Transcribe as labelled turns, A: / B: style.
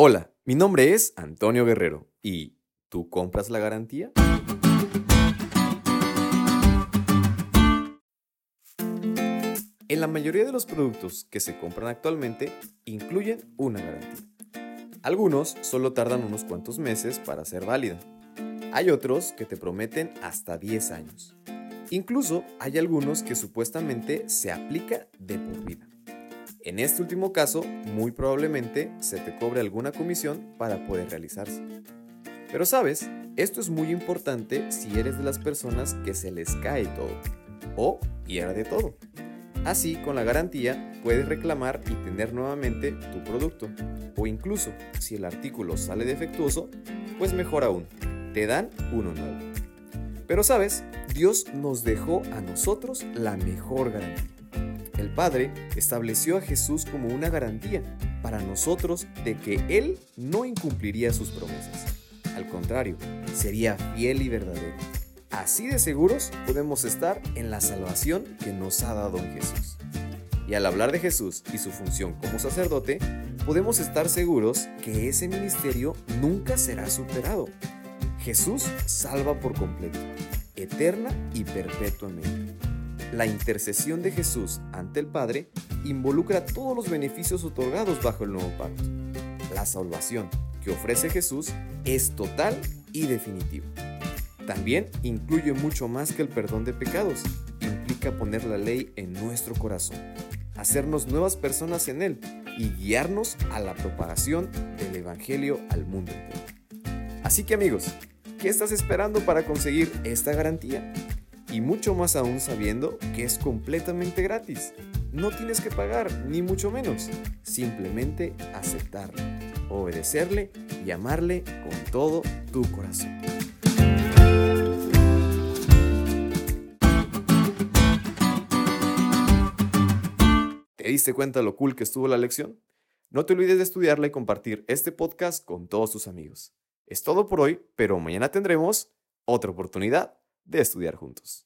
A: Hola, mi nombre es Antonio Guerrero y ¿tú compras la garantía? En la mayoría de los productos que se compran actualmente incluyen una garantía. Algunos solo tardan unos cuantos meses para ser válida. Hay otros que te prometen hasta 10 años. Incluso hay algunos que supuestamente se aplica de por vida. En este último caso, muy probablemente se te cobre alguna comisión para poder realizarse. Pero sabes, esto es muy importante si eres de las personas que se les cae todo o pierde todo. Así, con la garantía, puedes reclamar y tener nuevamente tu producto. O incluso, si el artículo sale defectuoso, pues mejor aún, te dan uno nuevo. Pero sabes, Dios nos dejó a nosotros la mejor garantía. El Padre estableció a Jesús como una garantía para nosotros de que Él no incumpliría sus promesas. Al contrario, sería fiel y verdadero. Así de seguros podemos estar en la salvación que nos ha dado en Jesús. Y al hablar de Jesús y su función como sacerdote, podemos estar seguros que ese ministerio nunca será superado. Jesús salva por completo, eterna y perpetuamente. La intercesión de Jesús ante el Padre involucra todos los beneficios otorgados bajo el nuevo pacto. La salvación que ofrece Jesús es total y definitiva. También incluye mucho más que el perdón de pecados. Implica poner la ley en nuestro corazón, hacernos nuevas personas en Él y guiarnos a la propagación del Evangelio al mundo entero. Así que amigos, ¿qué estás esperando para conseguir esta garantía? Y mucho más aún sabiendo que es completamente gratis. No tienes que pagar, ni mucho menos. Simplemente aceptarle, obedecerle y amarle con todo tu corazón. ¿Te diste cuenta lo cool que estuvo la lección? No te olvides de estudiarla y compartir este podcast con todos tus amigos. Es todo por hoy, pero mañana tendremos otra oportunidad de estudiar juntos.